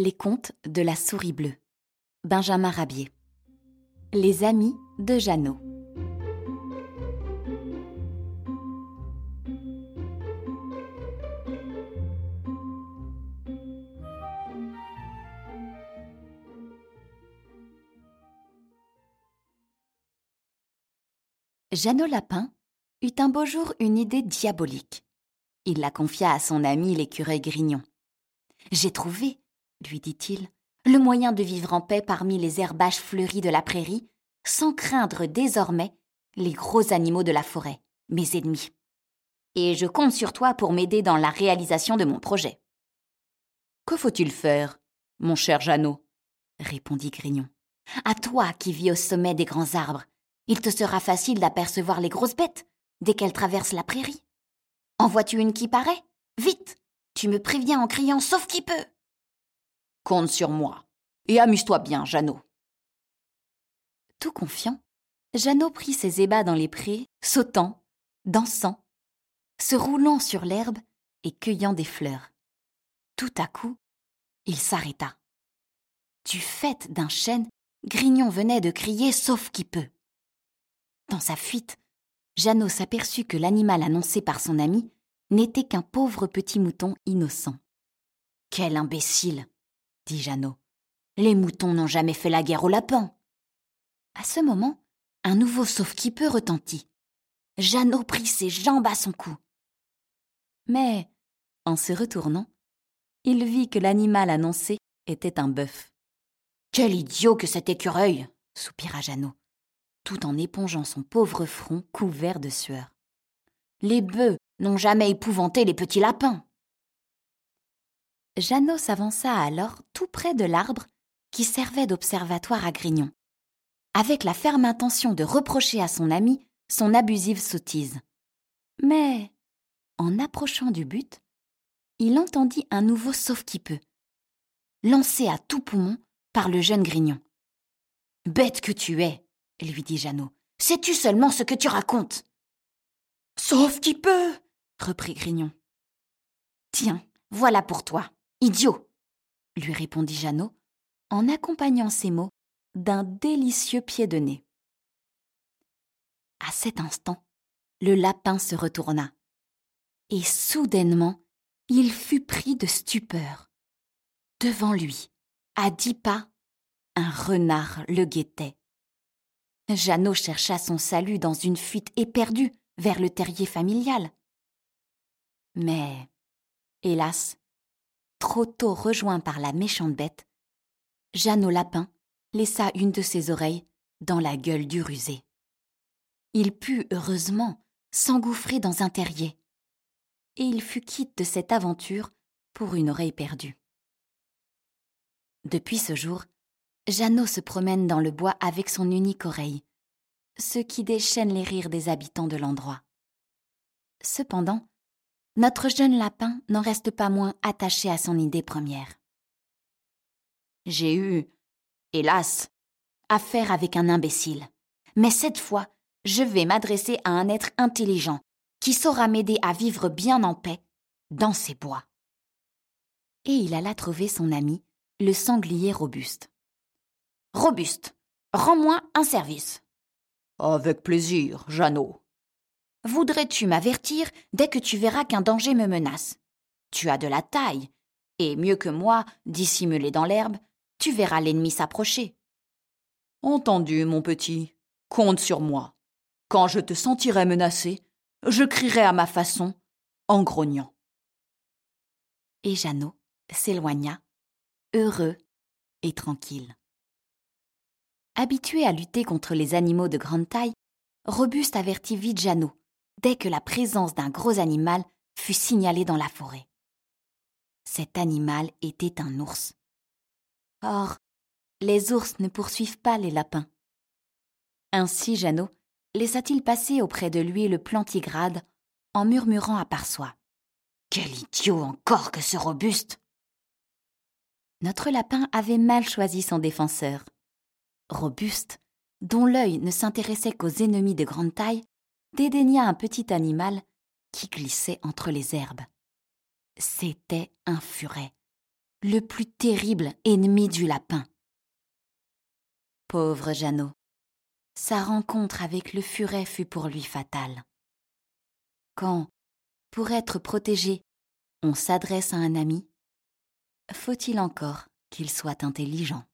Les contes de la souris bleue. Benjamin Rabier. Les amis de Jeannot. Jeannot Lapin eut un beau jour une idée diabolique. Il la confia à son ami l'écureuil Grignon. J'ai trouvé, lui dit-il, le moyen de vivre en paix parmi les herbages fleuris de la prairie, sans craindre désormais les gros animaux de la forêt, mes ennemis. Et je compte sur toi pour m'aider dans la réalisation de mon projet. Que faut-il faire, mon cher Jeannot? répondit Grignon. À toi qui vis au sommet des grands arbres, il te sera facile d'apercevoir les grosses bêtes dès qu'elles traversent la prairie. En vois-tu une qui paraît? Vite Tu me préviens en criant sauf qui peut Compte sur moi. Et amuse-toi bien, Jeannot. Tout confiant, Jeannot prit ses ébats dans les prés, sautant, dansant, se roulant sur l'herbe et cueillant des fleurs. Tout à coup, il s'arrêta. Du fait d'un chêne, Grignon venait de crier sauf qui peut. Dans sa fuite, Jeannot s'aperçut que l'animal annoncé par son ami n'était qu'un pauvre petit mouton innocent. Quel imbécile dit Jeannot. Les moutons n'ont jamais fait la guerre aux lapins. À ce moment, un nouveau sauf-qui-peut retentit. Jeannot prit ses jambes à son cou. Mais, en se retournant, il vit que l'animal annoncé était un bœuf. Quel idiot que cet écureuil soupira Jeannot, tout en épongeant son pauvre front couvert de sueur. Les bœufs n'ont jamais épouvanté les petits lapins. Jeannot s'avança alors tout près de l'arbre qui servait d'observatoire à Grignon, avec la ferme intention de reprocher à son ami son abusive sottise. Mais, en approchant du but, il entendit un nouveau sauf-qui-peut, lancé à tout poumon par le jeune Grignon. Bête que tu es, lui dit Jeannot, sais-tu seulement ce que tu racontes Sauf qui peut, reprit Grignon. Tiens, voilà pour toi. Idiot lui répondit Jeannot en accompagnant ces mots d'un délicieux pied de nez. À cet instant, le lapin se retourna, et soudainement, il fut pris de stupeur. Devant lui, à dix pas, un renard le guettait. Jeannot chercha son salut dans une fuite éperdue vers le terrier familial. Mais, hélas, trop tôt rejoint par la méchante bête, Jeannot Lapin laissa une de ses oreilles dans la gueule du rusé. Il put, heureusement, s'engouffrer dans un terrier, et il fut quitte de cette aventure pour une oreille perdue. Depuis ce jour, Jeannot se promène dans le bois avec son unique oreille, ce qui déchaîne les rires des habitants de l'endroit. Cependant, notre jeune lapin n'en reste pas moins attaché à son idée première. J'ai eu, hélas, affaire avec un imbécile. Mais cette fois, je vais m'adresser à un être intelligent qui saura m'aider à vivre bien en paix dans ces bois. Et il alla trouver son ami, le sanglier robuste. Robuste, rends-moi un service. Avec plaisir, Jeannot, Voudrais-tu m'avertir dès que tu verras qu'un danger me menace? Tu as de la taille, et mieux que moi, dissimulé dans l'herbe, tu verras l'ennemi s'approcher. Entendu, mon petit. Compte sur moi. Quand je te sentirai menacé, je crierai à ma façon, en grognant. Et Jeannot s'éloigna, heureux et tranquille. Habitué à lutter contre les animaux de grande taille, Robuste avertit vite Jeannot dès que la présence d'un gros animal fut signalée dans la forêt. Cet animal était un ours. Or, les ours ne poursuivent pas les lapins. Ainsi Jeannot laissa-t-il passer auprès de lui le plantigrade en murmurant à part soi. Quel idiot encore que ce robuste. Notre lapin avait mal choisi son défenseur. Robuste, dont l'œil ne s'intéressait qu'aux ennemis de grande taille, dédaigna un petit animal qui glissait entre les herbes. C'était un furet, le plus terrible ennemi du lapin. Pauvre Jeannot, sa rencontre avec le furet fut pour lui fatale. Quand, pour être protégé, on s'adresse à un ami, faut-il encore qu'il soit intelligent?